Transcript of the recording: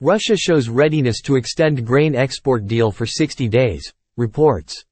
Russia shows readiness to extend grain export deal for 60 days, reports.